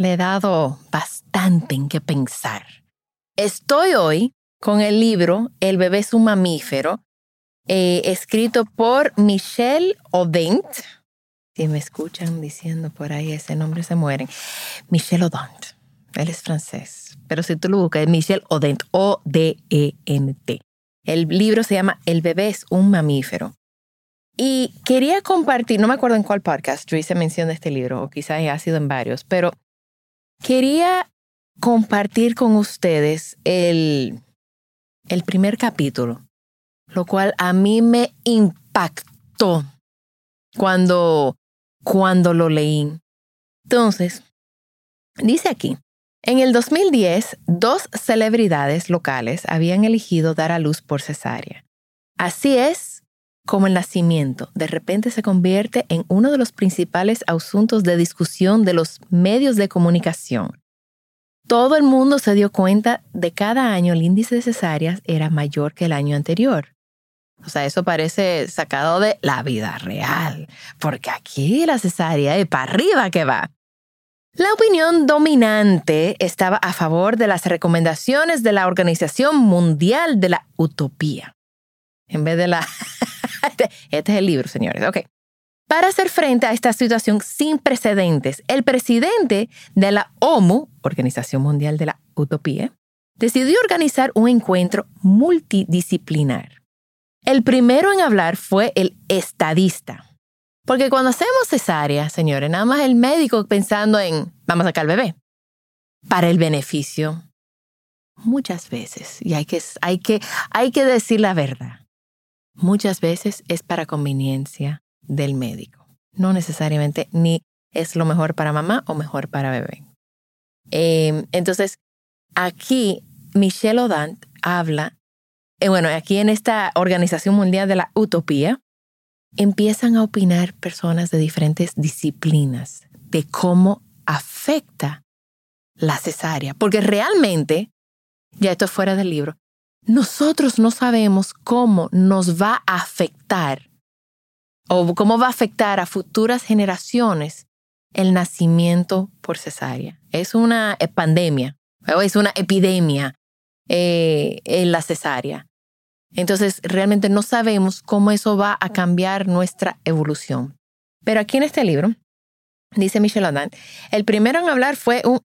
le he dado bastante en qué pensar. Estoy hoy con el libro El bebé es un mamífero, eh, escrito por Michelle Odent. Si me escuchan diciendo por ahí ese nombre, se mueren. Michel Odent. Él es francés. Pero si tú lo buscas, es Michel Odent. O-D-E-N-T. El libro se llama El bebé es un mamífero. Y quería compartir, no me acuerdo en cuál podcast yo hice mención de este libro, o quizás ha sido en varios, pero quería compartir con ustedes el, el primer capítulo, lo cual a mí me impactó cuando, cuando lo leí. Entonces, dice aquí, en el 2010, dos celebridades locales habían elegido dar a luz por cesárea. Así es como el nacimiento de repente se convierte en uno de los principales asuntos de discusión de los medios de comunicación. Todo el mundo se dio cuenta de cada año el índice de cesáreas era mayor que el año anterior. O sea, eso parece sacado de la vida real, porque aquí la cesárea es para arriba que va. La opinión dominante estaba a favor de las recomendaciones de la Organización Mundial de la Utopía. En vez de la... este es el libro, señores. Ok. Para hacer frente a esta situación sin precedentes, el presidente de la OMU, Organización Mundial de la Utopía, decidió organizar un encuentro multidisciplinar. El primero en hablar fue el estadista. Porque cuando hacemos cesárea, señores, nada más el médico pensando en vamos a sacar al bebé. Para el beneficio, muchas veces, y hay que, hay que, hay que decir la verdad, muchas veces es para conveniencia del médico. No necesariamente ni es lo mejor para mamá o mejor para bebé. Eh, entonces, aquí Michelle Odant habla eh, bueno, aquí en esta Organización Mundial de la Utopía, empiezan a opinar personas de diferentes disciplinas de cómo afecta la cesárea. Porque realmente, ya esto es fuera del libro, nosotros no sabemos cómo nos va a afectar o cómo va a afectar a futuras generaciones el nacimiento por cesárea. Es una pandemia, es una epidemia eh, en la cesárea. Entonces, realmente no sabemos cómo eso va a cambiar nuestra evolución. Pero aquí en este libro, dice Michel Adam, el primero en hablar fue un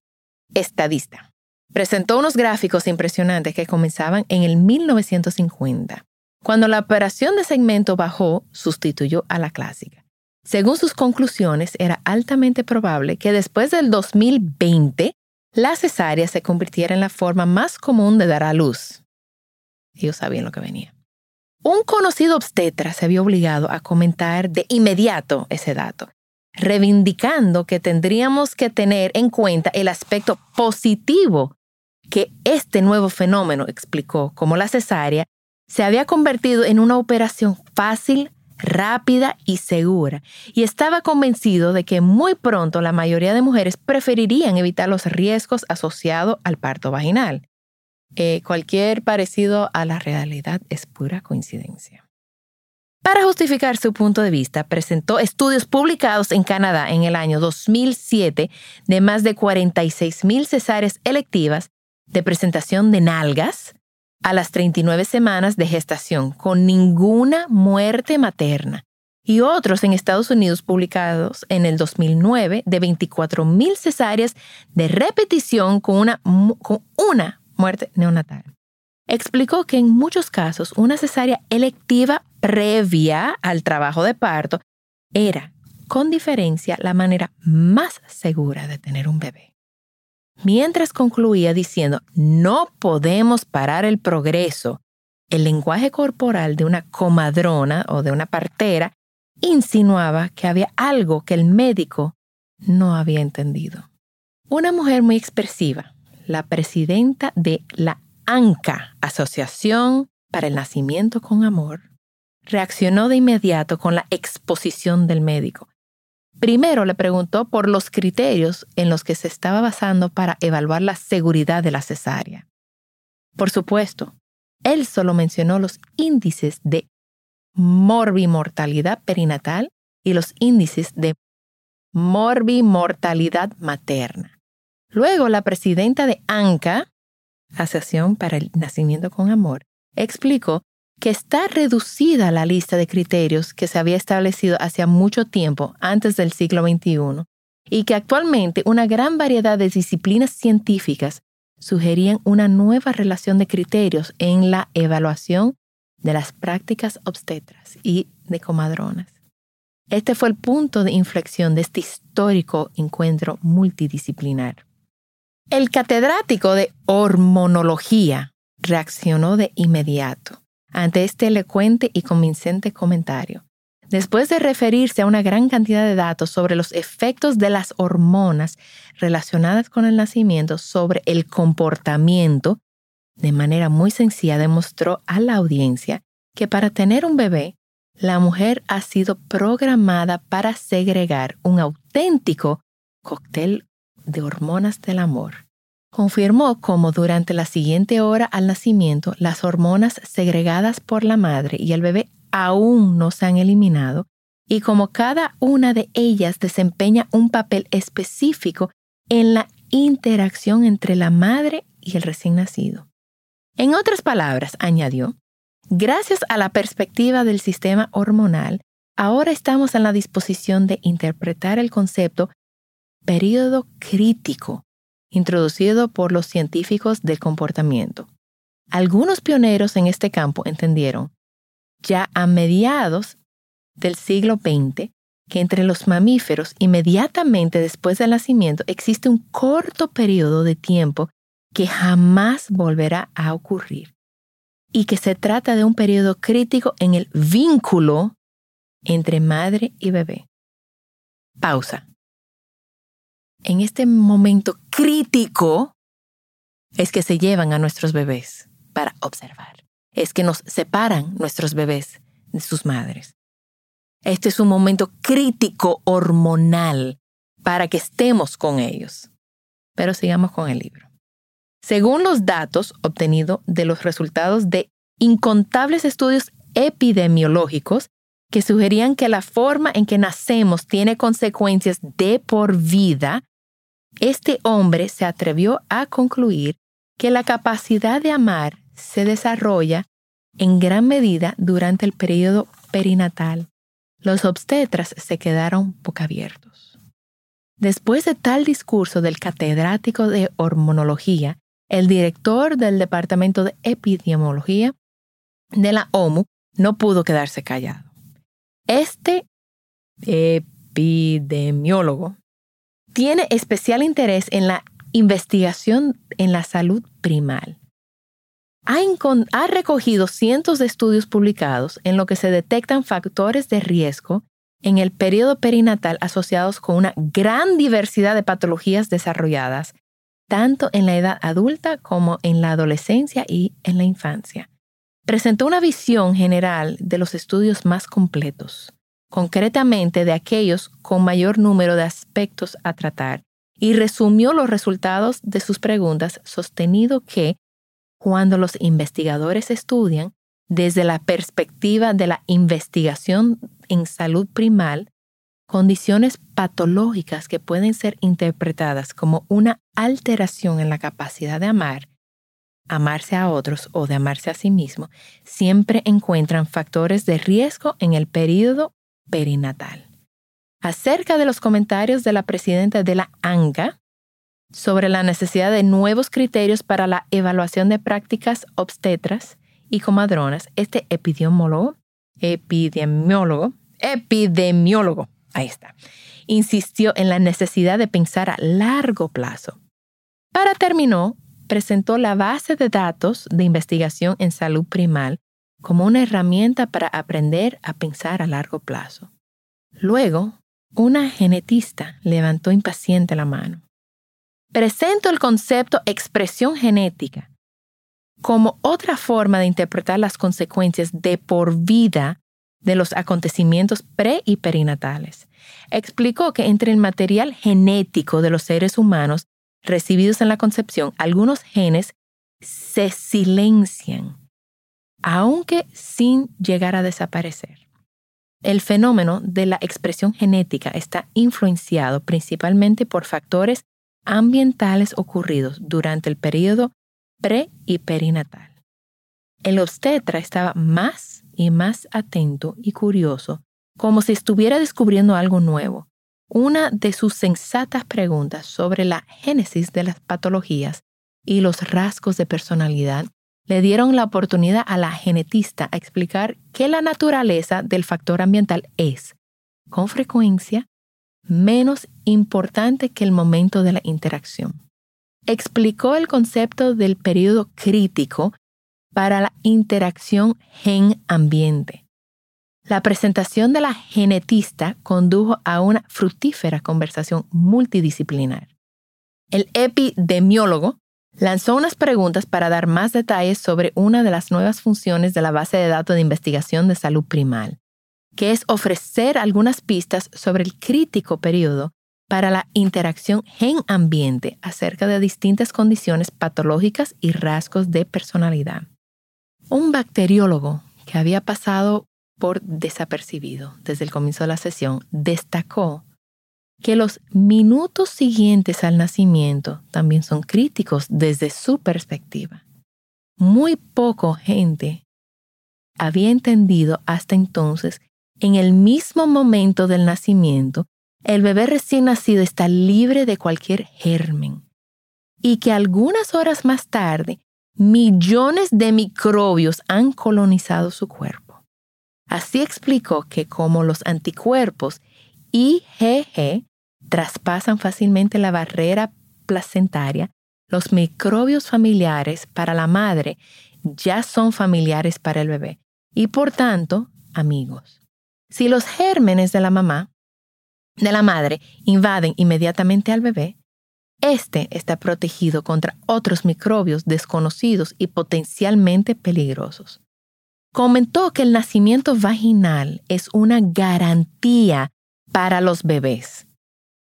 estadista. Presentó unos gráficos impresionantes que comenzaban en el 1950, cuando la operación de segmento bajó, sustituyó a la clásica. Según sus conclusiones, era altamente probable que después del 2020 la cesárea se convirtiera en la forma más común de dar a luz. Ellos sabían lo que venía. Un conocido obstetra se vio obligado a comentar de inmediato ese dato, reivindicando que tendríamos que tener en cuenta el aspecto positivo que este nuevo fenómeno explicó, como la cesárea, se había convertido en una operación fácil, rápida y segura, y estaba convencido de que muy pronto la mayoría de mujeres preferirían evitar los riesgos asociados al parto vaginal. Eh, cualquier parecido a la realidad es pura coincidencia. Para justificar su punto de vista, presentó estudios publicados en Canadá en el año 2007 de más de 46.000 cesáreas electivas de presentación de nalgas a las 39 semanas de gestación con ninguna muerte materna y otros en Estados Unidos publicados en el 2009 de 24.000 cesáreas de repetición con una, con una muerte neonatal. Explicó que en muchos casos una cesárea electiva previa al trabajo de parto era, con diferencia, la manera más segura de tener un bebé. Mientras concluía diciendo, no podemos parar el progreso, el lenguaje corporal de una comadrona o de una partera insinuaba que había algo que el médico no había entendido. Una mujer muy expresiva, la presidenta de la ANCA, Asociación para el Nacimiento con Amor, reaccionó de inmediato con la exposición del médico. Primero le preguntó por los criterios en los que se estaba basando para evaluar la seguridad de la cesárea. Por supuesto, él solo mencionó los índices de morbimortalidad perinatal y los índices de morbimortalidad materna. Luego, la presidenta de ANCA, Asociación para el Nacimiento con Amor, explicó que está reducida la lista de criterios que se había establecido hace mucho tiempo antes del siglo XXI y que actualmente una gran variedad de disciplinas científicas sugerían una nueva relación de criterios en la evaluación de las prácticas obstetras y de comadronas. Este fue el punto de inflexión de este histórico encuentro multidisciplinar. El catedrático de hormonología reaccionó de inmediato ante este elocuente y convincente comentario. Después de referirse a una gran cantidad de datos sobre los efectos de las hormonas relacionadas con el nacimiento sobre el comportamiento de manera muy sencilla demostró a la audiencia que para tener un bebé, la mujer ha sido programada para segregar un auténtico cóctel de hormonas del amor. Confirmó cómo durante la siguiente hora al nacimiento las hormonas segregadas por la madre y el bebé aún no se han eliminado y como cada una de ellas desempeña un papel específico en la interacción entre la madre y el recién nacido. En otras palabras, añadió, gracias a la perspectiva del sistema hormonal, ahora estamos en la disposición de interpretar el concepto periodo crítico introducido por los científicos del comportamiento. Algunos pioneros en este campo entendieron, ya a mediados del siglo XX, que entre los mamíferos inmediatamente después del nacimiento existe un corto periodo de tiempo que jamás volverá a ocurrir y que se trata de un periodo crítico en el vínculo entre madre y bebé. Pausa. En este momento crítico es que se llevan a nuestros bebés para observar. Es que nos separan nuestros bebés de sus madres. Este es un momento crítico hormonal para que estemos con ellos. Pero sigamos con el libro. Según los datos obtenidos de los resultados de incontables estudios epidemiológicos que sugerían que la forma en que nacemos tiene consecuencias de por vida, este hombre se atrevió a concluir que la capacidad de amar se desarrolla en gran medida durante el periodo perinatal. Los obstetras se quedaron abiertos. Después de tal discurso del catedrático de hormonología, el director del Departamento de Epidemiología de la OMU no pudo quedarse callado. Este epidemiólogo tiene especial interés en la investigación en la salud primal. Ha, recogido cientos de estudios publicados en los que se detectan factores de riesgo en el periodo perinatal asociados con una gran diversidad de patologías desarrolladas tanto en la edad adulta como en la adolescencia y en la infancia. Presentó una visión general de los estudios más completos, concretamente de aquellos con mayor número de aspectos a tratar, y resumió los resultados de sus preguntas sostenido que, cuando los investigadores estudian desde la perspectiva de la investigación en salud primal, condiciones patológicas que pueden ser interpretadas como una alteración en la capacidad de amar, amarse a otros o de amarse a sí mismo, siempre encuentran factores de riesgo en el periodo perinatal. Acerca de los comentarios de la presidenta de la ANGA sobre la necesidad de nuevos criterios para la evaluación de prácticas obstetras y comadronas, este epidemiólogo, epidemiólogo, epidemiólogo, ahí está, insistió en la necesidad de pensar a largo plazo. Para terminó, presentó la base de datos de investigación en salud primal como una herramienta para aprender a pensar a largo plazo. Luego, una genetista levantó impaciente la mano. Presento el concepto expresión genética como otra forma de interpretar las consecuencias de por vida de los acontecimientos pre y perinatales. Explicó que entre el material genético de los seres humanos recibidos en la concepción, algunos genes se silencian, aunque sin llegar a desaparecer. El fenómeno de la expresión genética está influenciado principalmente por factores ambientales ocurridos durante el periodo pre y perinatal. El obstetra estaba más y más atento y curioso, como si estuviera descubriendo algo nuevo, una de sus sensatas preguntas sobre la génesis de las patologías y los rasgos de personalidad le dieron la oportunidad a la genetista a explicar que la naturaleza del factor ambiental es, con frecuencia, menos importante que el momento de la interacción. Explicó el concepto del periodo crítico para la interacción gen-ambiente la presentación de la genetista condujo a una fructífera conversación multidisciplinar. El epidemiólogo lanzó unas preguntas para dar más detalles sobre una de las nuevas funciones de la base de datos de investigación de salud primal, que es ofrecer algunas pistas sobre el crítico periodo para la interacción gen-ambiente acerca de distintas condiciones patológicas y rasgos de personalidad. Un bacteriólogo que había pasado por desapercibido desde el comienzo de la sesión, destacó que los minutos siguientes al nacimiento también son críticos desde su perspectiva. Muy poco gente había entendido hasta entonces en el mismo momento del nacimiento, el bebé recién nacido está libre de cualquier germen y que algunas horas más tarde millones de microbios han colonizado su cuerpo. Así explicó que como los anticuerpos IgG traspasan fácilmente la barrera placentaria, los microbios familiares para la madre ya son familiares para el bebé y por tanto amigos. Si los gérmenes de la mamá, de la madre, invaden inmediatamente al bebé, este está protegido contra otros microbios desconocidos y potencialmente peligrosos comentó que el nacimiento vaginal es una garantía para los bebés,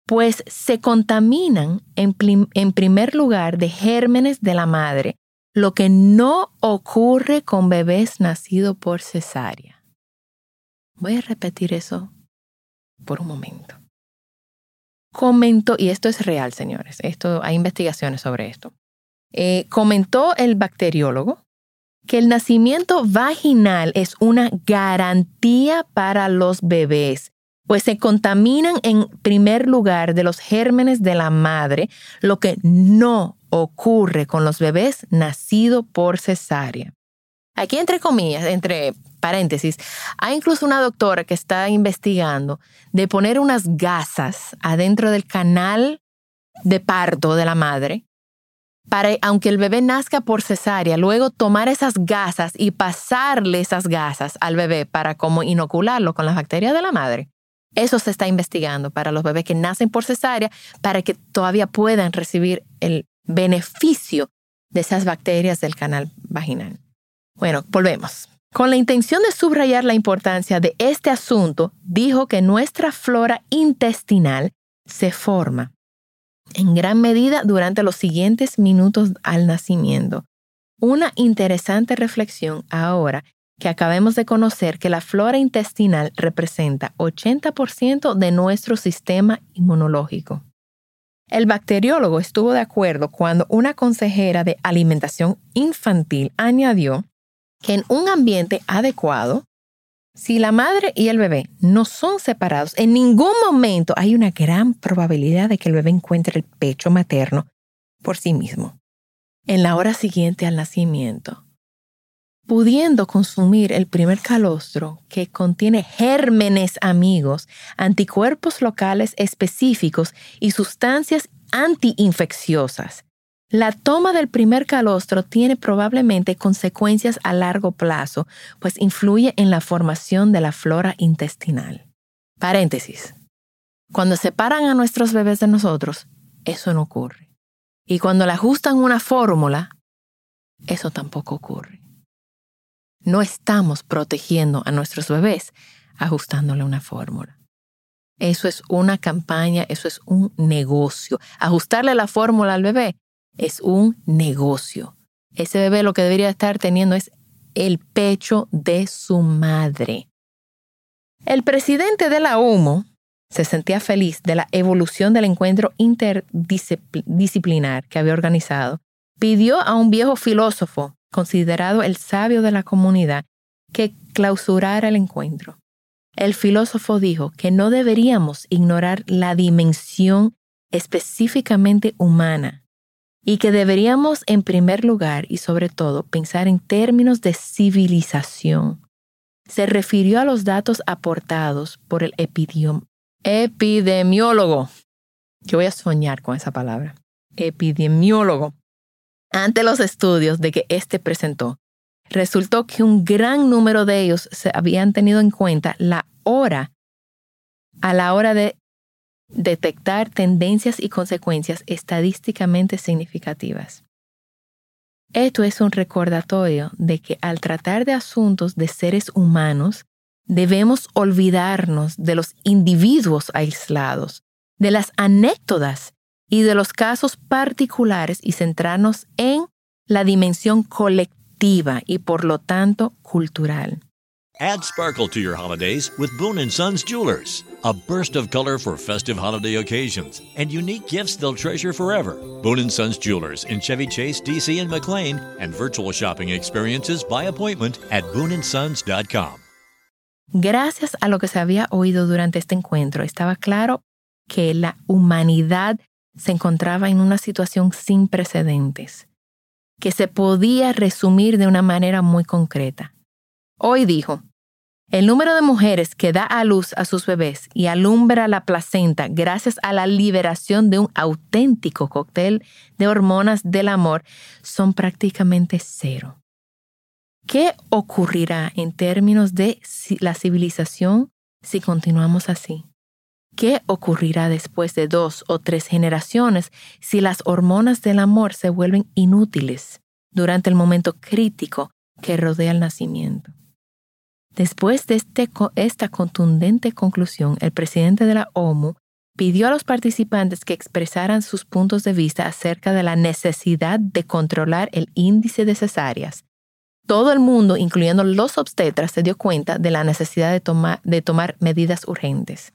pues se contaminan en, primer lugar de gérmenes de la madre, lo que no ocurre con bebés nacidos por cesárea. Voy a repetir eso por un momento. Comentó, y esto es real, señores, esto, hay investigaciones sobre esto. Eh, comentó el bacteriólogo que el nacimiento vaginal es una garantía para los bebés, pues se contaminan en primer lugar de los gérmenes de la madre, lo que no ocurre con los bebés nacidos por cesárea. Aquí entre comillas, entre paréntesis, hay incluso una doctora que está investigando de poner unas gasas adentro del canal de parto de la madre para, aunque el bebé nazca por cesárea, luego tomar esas gasas y pasarle esas gasas al bebé para como inocularlo con las bacterias de la madre. Eso se está investigando para los bebés que nacen por cesárea, para que todavía puedan recibir el beneficio de esas bacterias del canal vaginal. Bueno, volvemos. Con la intención de subrayar la importancia de este asunto, dijo que nuestra flora intestinal se forma en gran medida durante los siguientes minutos al nacimiento. Una interesante reflexión ahora que acabemos de conocer que la flora intestinal representa 80% de nuestro sistema inmunológico. El bacteriólogo estuvo de acuerdo cuando una consejera de alimentación infantil añadió que en un ambiente adecuado, Si la madre y el bebé no son separados, en ningún momento hay una gran probabilidad de que el bebé encuentre el pecho materno por sí mismo. En la hora siguiente al nacimiento, pudiendo consumir el primer calostro que contiene gérmenes amigos, anticuerpos locales específicos y sustancias antiinfecciosas. La toma del primer calostro tiene probablemente consecuencias a largo plazo, pues influye en la formación de la flora intestinal. Paréntesis. Cuando separan a nuestros bebés de nosotros, eso no ocurre. Y cuando le ajustan una fórmula, eso tampoco ocurre. No estamos protegiendo a nuestros bebés ajustándole una fórmula. Eso es una campaña, eso es un negocio. Ajustarle la fórmula al bebé es un negocio. Ese bebé lo que debería estar teniendo es el pecho de su madre. El presidente de la UMO se sentía feliz de la evolución del encuentro interdisciplinar que había organizado. Pidió a un viejo filósofo considerado el sabio de la comunidad, que clausurara el encuentro. El filósofo dijo que no deberíamos ignorar la dimensión específicamente humana y que deberíamos en primer lugar y sobre todo pensar en términos de civilización. Se refirió a los datos aportados por el epidemiólogo. Yo voy a soñar con esa palabra. Epidemiólogo ante los estudios de que éste presentó, resultó que un gran número de ellos se habían tenido en cuenta la hora a la hora de detectar tendencias y consecuencias estadísticamente significativas. Esto es un recordatorio de que al tratar de asuntos de seres humanos, debemos olvidarnos de los individuos aislados, de las anécdotas y de los casos particulares y centrarnos en la dimensión colectiva y por lo tanto cultural. Add sparkle to your holidays with Boone & Sons Jewelers. A burst of color for festive holiday occasions and unique gifts they'll treasure forever. Boone & Sons Jewelers in Chevy Chase, DC and McLean and virtual shopping experiences by appointment at booneandsons.com. Gracias a lo que se había oído durante este encuentro, estaba claro que la humanidad se encontraba en una situación sin precedentes, que se podía resumir de una manera muy concreta. Hoy dijo, el número de mujeres que da a luz a sus bebés y alumbra la placenta gracias a la liberación de un auténtico cóctel de hormonas del amor son prácticamente cero. ¿Qué ocurrirá en términos de la civilización si continuamos así? ¿Qué ocurrirá después de dos o tres generaciones si las hormonas del amor se vuelven inútiles durante el momento crítico que rodea el nacimiento? Después de este esta contundente conclusión, el presidente de la OMU pidió a los participantes que expresaran sus puntos de vista acerca de la necesidad de controlar el índice de cesáreas. Todo el mundo, incluyendo los obstetras, se dio cuenta de la necesidad de, de tomar medidas urgentes.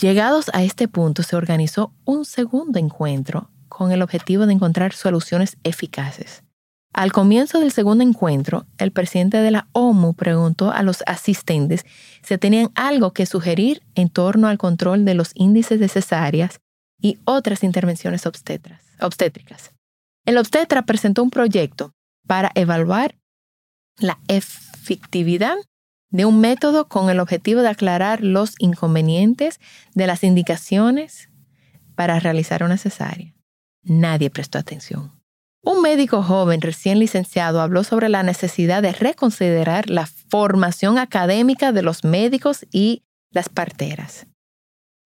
Llegados a este punto, se organizó un segundo encuentro con el objetivo de encontrar soluciones eficaces. Al comienzo del segundo encuentro, el presidente de la OMU preguntó a los asistentes si tenían algo que sugerir en torno al control de los índices de cesáreas y otras intervenciones obstétricas. El obstetra presentó un proyecto para evaluar la efectividad de un método con el objetivo de aclarar los inconvenientes de las indicaciones para realizar una cesárea. Nadie prestó atención. Un médico joven recién licenciado habló sobre la necesidad de reconsiderar la formación académica de los médicos y las parteras.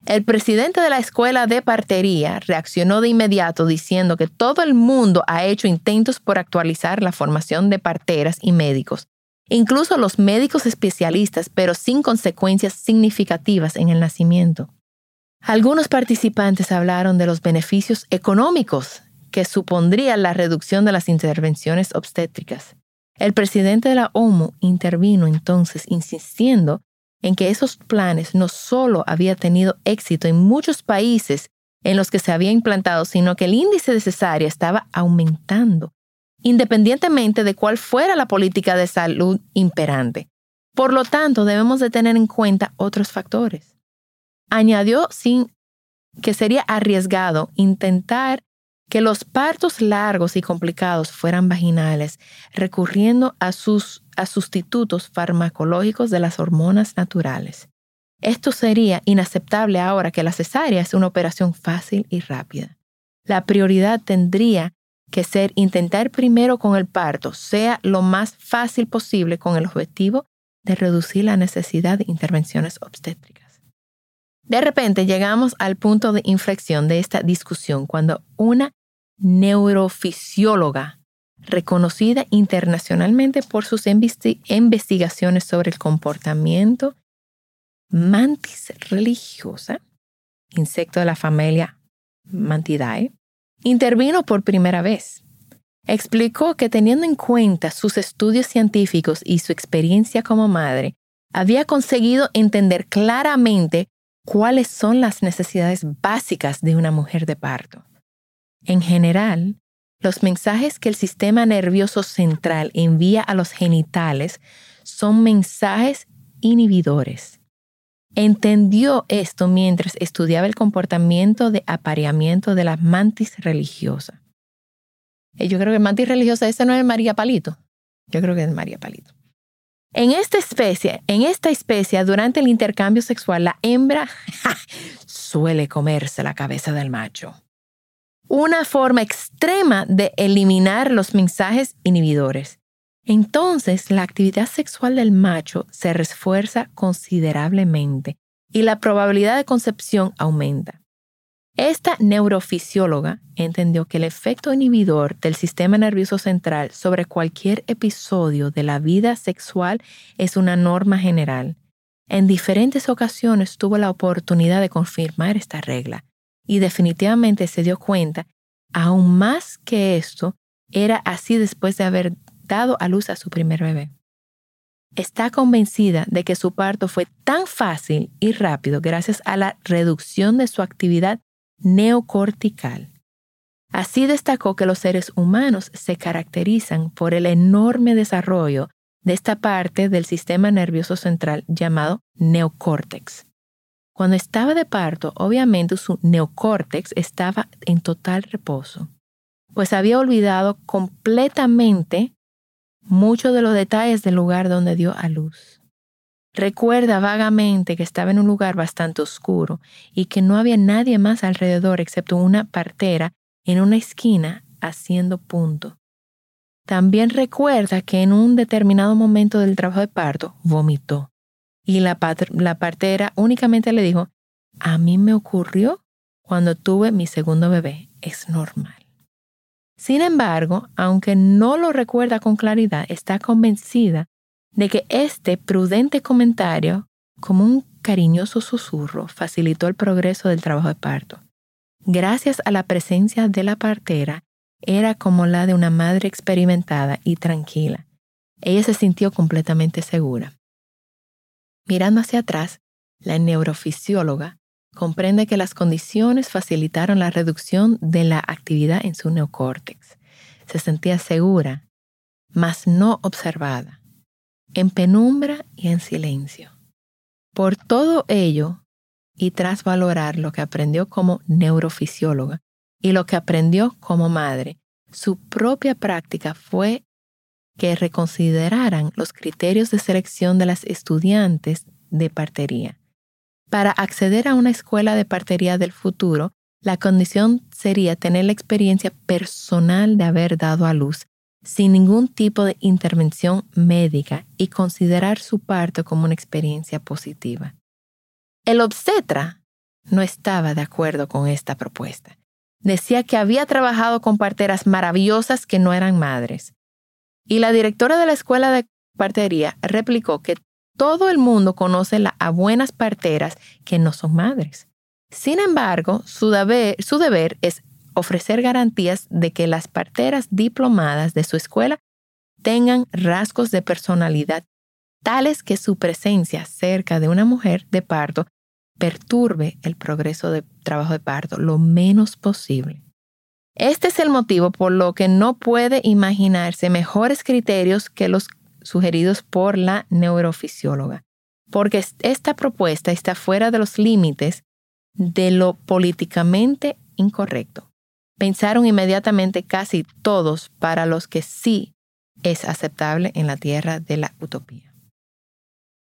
El presidente de la escuela de partería reaccionó de inmediato diciendo que todo el mundo ha hecho intentos por actualizar la formación de parteras y médicos, incluso los médicos especialistas, pero sin consecuencias significativas en el nacimiento. Algunos participantes hablaron de los beneficios económicos que supondría la reducción de las intervenciones obstétricas. El presidente de la OMU intervino entonces insistiendo en que esos planes no solo habían tenido éxito en muchos países en los que se había implantado, sino que el índice de cesárea estaba aumentando independientemente de cuál fuera la política de salud imperante. Por lo tanto, debemos de tener en cuenta otros factores. Añadió sin que sería arriesgado intentar que los partos largos y complicados fueran vaginales, recurriendo a, sus, a sustitutos farmacológicos de las hormonas naturales. Esto sería inaceptable ahora que la cesárea es una operación fácil y rápida. La prioridad tendría que ser intentar primero con el parto, sea lo más fácil posible con el objetivo de reducir la necesidad de intervenciones obstétricas. De repente llegamos al punto de inflexión de esta discusión cuando una neurofisióloga reconocida internacionalmente por sus investigaciones sobre el comportamiento mantis religiosa, insecto de la familia Mantidae, intervino por primera vez. Explicó que teniendo en cuenta sus estudios científicos y su experiencia como madre, había conseguido entender claramente cuáles son las necesidades básicas de una mujer de parto. En general, los mensajes que el sistema nervioso central envía a los genitales son mensajes inhibidores Entendió esto mientras estudiaba el comportamiento de apareamiento de la mantis religiosa. Eh, yo creo que mantis religiosa, esa no es María Palito. Yo creo que es María Palito. En esta especie, en esta especie, durante el intercambio sexual, la hembra suele comerse la cabeza del macho. Una forma extrema de eliminar los mensajes inhibidores. Entonces la actividad sexual del macho se refuerza considerablemente y la probabilidad de concepción aumenta. Esta neurofisióloga entendió que el efecto inhibidor del sistema nervioso central sobre cualquier episodio de la vida sexual es una norma general. En diferentes ocasiones tuvo la oportunidad de confirmar esta regla y definitivamente se dio cuenta, aún más que esto, era así después de haber dado a luz a su primer bebé. Está convencida de que su parto fue tan fácil y rápido gracias a la reducción de su actividad neocortical. Así destacó que los seres humanos se caracterizan por el enorme desarrollo de esta parte del sistema nervioso central llamado neocórtex. Cuando estaba de parto, obviamente su neocórtex estaba en total reposo, pues había olvidado completamente muchos de los detalles del lugar donde dio a luz. Recuerda vagamente que estaba en un lugar bastante oscuro y que no había nadie más alrededor excepto una partera en una esquina haciendo punto. También recuerda que en un determinado momento del trabajo de parto vomitó y la, la partera únicamente le dijo, a mí me ocurrió cuando tuve mi segundo bebé, es normal. Sin embargo, aunque no lo recuerda con claridad, está convencida de que este prudente comentario, como un cariñoso susurro, facilitó el progreso del trabajo de parto. Gracias a la presencia de la partera, era como la de una madre experimentada y tranquila. Ella se sintió completamente segura. Mirando hacia atrás, la neurofisióloga comprende que las condiciones facilitaron la reducción de la actividad en su neocórtex. Se sentía segura, mas no observada, en penumbra y en silencio. Por todo ello, y tras valorar lo que aprendió como neurofisióloga y lo que aprendió como madre, su propia práctica fue que reconsideraran los criterios de selección de las estudiantes de partería para acceder a una escuela de partería del futuro, la condición sería tener la experiencia personal de haber dado a luz sin ningún tipo de intervención médica y considerar su parto como una experiencia positiva. El obstetra no estaba de acuerdo con esta propuesta. Decía que había trabajado con parteras maravillosas que no eran madres. Y la directora de la escuela de partería replicó que todo el mundo conoce a buenas parteras que no son madres. Sin embargo, su deber, su deber es ofrecer garantías de que las parteras diplomadas de su escuela tengan rasgos de personalidad tales que su presencia cerca de una mujer de parto perturbe el progreso de trabajo de parto lo menos posible. Este es el motivo por lo que no puede imaginarse mejores criterios que los sugeridos por la neurofisióloga, porque esta propuesta está fuera de los límites de lo políticamente incorrecto. Pensaron inmediatamente casi todos para los que sí es aceptable en la tierra de la utopía.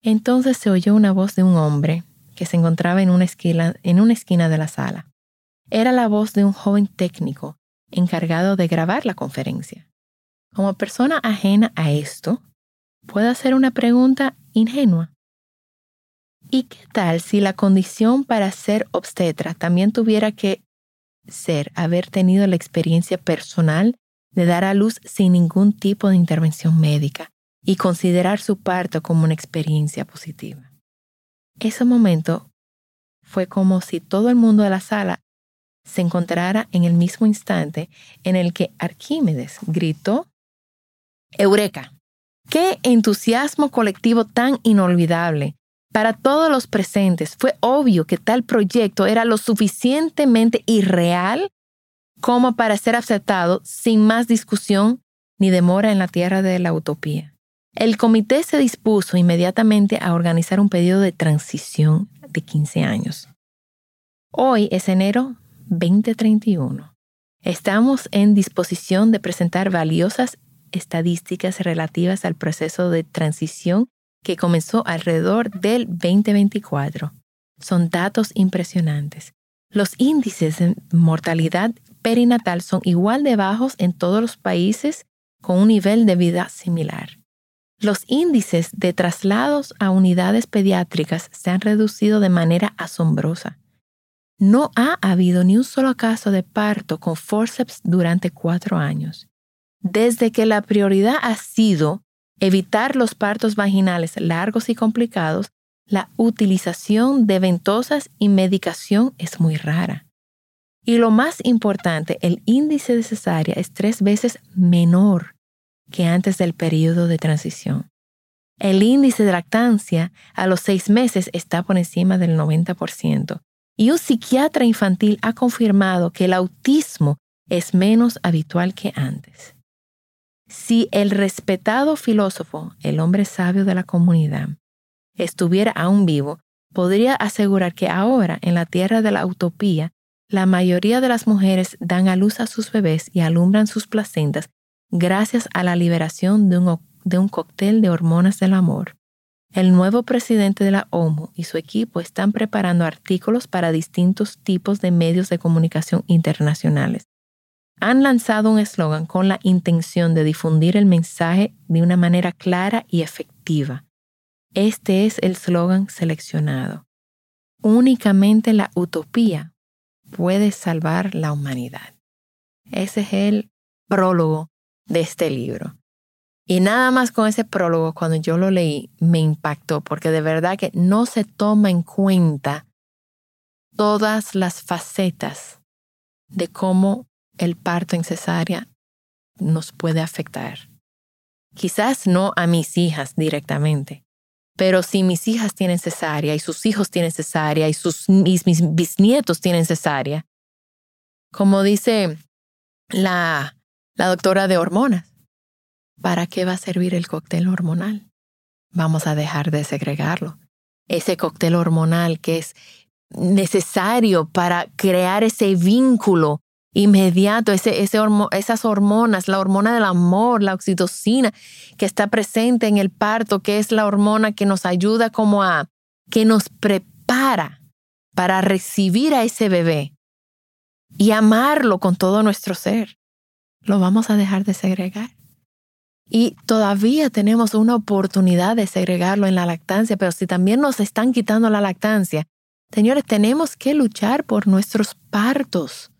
Entonces se oyó una voz de un hombre que se encontraba en una esquina, en una esquina de la sala. Era la voz de un joven técnico encargado de grabar la conferencia. Como persona ajena a esto, puedo hacer una pregunta ingenua. ¿Y qué tal si la condición para ser obstetra también tuviera que ser haber tenido la experiencia personal de dar a luz sin ningún tipo de intervención médica y considerar su parto como una experiencia positiva? Ese momento fue como si todo el mundo de la sala se encontrara en el mismo instante en el que Arquímedes gritó, Eureka, qué entusiasmo colectivo tan inolvidable. Para todos los presentes fue obvio que tal proyecto era lo suficientemente irreal como para ser aceptado sin más discusión ni demora en la tierra de la utopía. El comité se dispuso inmediatamente a organizar un periodo de transición de 15 años. Hoy es enero 2031. Estamos en disposición de presentar valiosas estadísticas relativas al proceso de transición que comenzó alrededor del 2024. Son datos impresionantes. Los índices de mortalidad perinatal son igual de bajos en todos los países con un nivel de vida similar. Los índices de traslados a unidades pediátricas se han reducido de manera asombrosa. No ha habido ni un solo caso de parto con forceps durante cuatro años. Desde que la prioridad ha sido evitar los partos vaginales largos y complicados, la utilización de ventosas y medicación es muy rara. Y lo más importante, el índice de cesárea es tres veces menor que antes del periodo de transición. El índice de lactancia a los seis meses está por encima del 90%. Y un psiquiatra infantil ha confirmado que el autismo es menos habitual que antes. Si el respetado filósofo, el hombre sabio de la comunidad, estuviera aún vivo, podría asegurar que ahora, en la tierra de la utopía, la mayoría de las mujeres dan a luz a sus bebés y alumbran sus placentas gracias a la liberación de un, de un cóctel de hormonas del amor. El nuevo presidente de la OMU y su equipo están preparando artículos para distintos tipos de medios de comunicación internacionales. Han lanzado un eslogan con la intención de difundir el mensaje de una manera clara y efectiva. Este es el eslogan seleccionado. Únicamente la utopía puede salvar la humanidad. Ese es el prólogo de este libro. Y nada más con ese prólogo, cuando yo lo leí, me impactó, porque de verdad que no se toma en cuenta todas las facetas de cómo el parto en cesárea nos puede afectar. Quizás no a mis hijas directamente, pero si mis hijas tienen cesárea y sus hijos tienen cesárea y sus, mis, mis bisnietos tienen cesárea, como dice la, la doctora de hormonas, ¿para qué va a servir el cóctel hormonal? Vamos a dejar de segregarlo. Ese cóctel hormonal que es necesario para crear ese vínculo inmediato, ese, esas hormonas, la hormona del amor, la oxitocina que está presente en el parto, que es la hormona que nos ayuda como a, que nos prepara para recibir a ese bebé y amarlo con todo nuestro ser. Lo vamos a dejar de segregar. Y todavía tenemos una oportunidad de segregarlo en la lactancia, pero si también nos están quitando la lactancia, señores, tenemos que luchar por nuestros partos,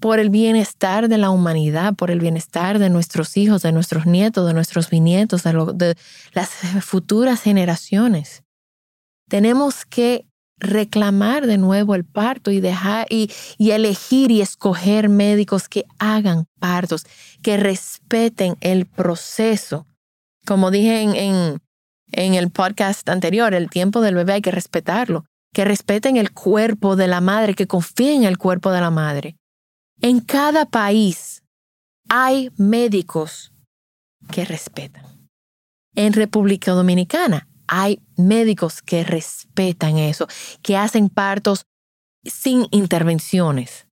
por el bienestar de la humanidad, por el bienestar de nuestros hijos, de nuestros nietos, de nuestros bisnietos, de, de las futuras generaciones. Tenemos que reclamar de nuevo el parto y dejar y, elegir y escoger médicos que hagan partos, que respeten el proceso. Como dije en, en, en el podcast anterior, el tiempo del bebé hay que respetarlo, que respeten el cuerpo de la madre, que confíen en el cuerpo de la madre. En cada país hay médicos que respetan. En República Dominicana hay médicos que respetan eso, que hacen partos sin intervenciones,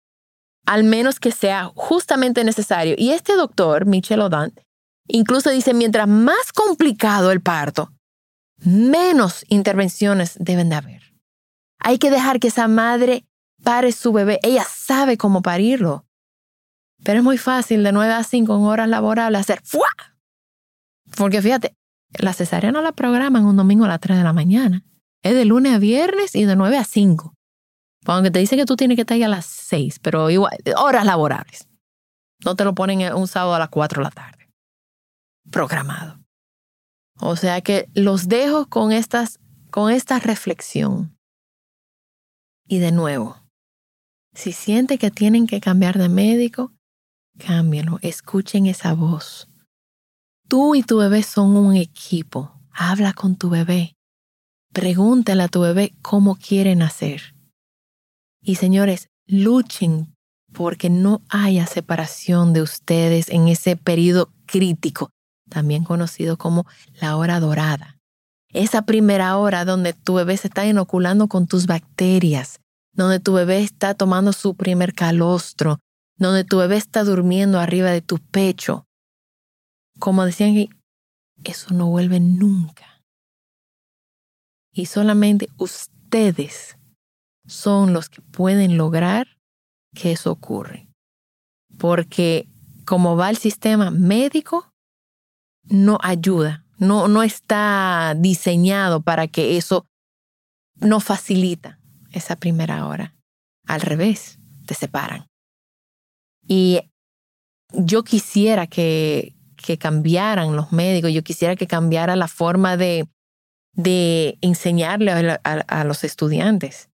al menos que sea justamente necesario. Y este doctor, Michel Odant, incluso dice, mientras más complicado el parto, menos intervenciones deben de haber. Hay que dejar que esa madre pare su bebé. Ella sabe cómo parirlo. Pero es muy fácil de 9 a 5 en horas laborables hacer ¡fua! Porque fíjate, la cesárea no la programan un domingo a las 3 de la mañana. Es de lunes a viernes y de 9 a 5. Aunque te dice que tú tienes que estar ahí a las 6, pero igual, horas laborables. No te lo ponen un sábado a las 4 de la tarde. Programado. O sea que los dejo con, estas, con esta reflexión. Y de nuevo, si siente que tienen que cambiar de médico, cámbienlo, escuchen esa voz. Tú y tu bebé son un equipo. Habla con tu bebé. Pregúntale a tu bebé cómo quiere nacer. Y señores, luchen porque no haya separación de ustedes en ese periodo crítico, también conocido como la hora dorada. Esa primera hora donde tu bebé se está inoculando con tus bacterias, donde tu bebé está tomando su primer calostro, donde tu bebé está durmiendo arriba de tu pecho. Como decían, eso no vuelve nunca. Y solamente ustedes son los que pueden lograr que eso ocurra. Porque como va el sistema médico, no ayuda, no, no está diseñado para que eso no facilita esa primera hora. Al revés, te separan. Y yo quisiera que, que cambiaran los médicos, yo quisiera que cambiara la forma de, de enseñarle a, los estudiantes.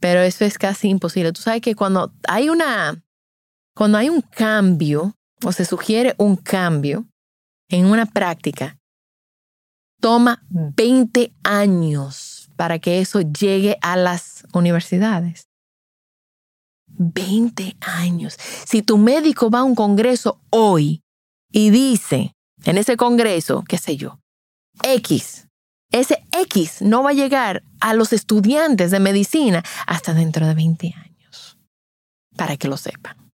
Pero eso es casi imposible. Tú sabes que cuando hay una, cuando hay un cambio o se sugiere un cambio en una práctica, toma 20 años para que eso llegue a las universidades. 20 años. Si tu médico va a un congreso hoy y dice en ese congreso, qué sé yo, X, ese X no va a llegar a los estudiantes de medicina hasta dentro de 20 años, para que lo sepan.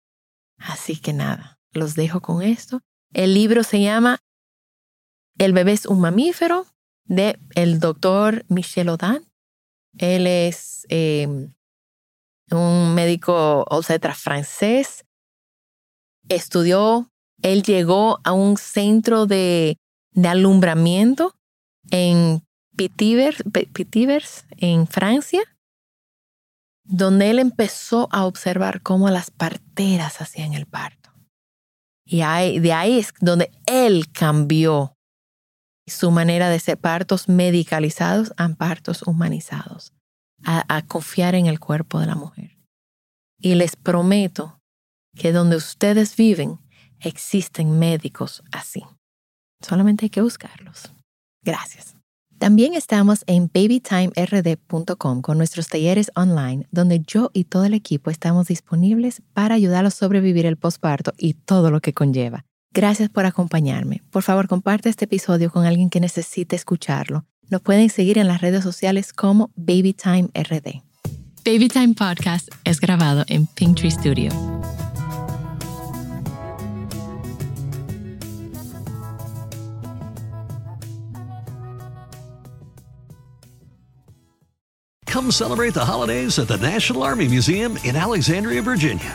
Así que nada, los dejo con esto. El libro se llama El bebé es un mamífero de el doctor Michel Audin. Él es em, un médico obstetra francés. Estudió, él llegó a un centro de, alumbramiento en Pitivers, en Francia, donde él empezó a observar cómo las parteras hacían el parto. Y de ahí es donde él cambió su manera de ser partos medicalizados a partos humanizados a, confiar en el cuerpo de la mujer. Y les prometo que donde ustedes viven existen médicos así. Solamente hay que buscarlos. Gracias. También estamos en babytimerd.com con nuestros talleres online, donde yo y todo el equipo estamos disponibles para ayudarlos a sobrevivir el posparto y todo lo que conlleva. Gracias por acompañarme. Por favor, comparte este episodio con alguien que necesite escucharlo nos pueden seguir en las redes sociales como BabyTime RD. BabyTime Podcast es grabado en Pinktree Studio. Come celebrate the holidays at the National Army Museum in Alexandria, Virginia.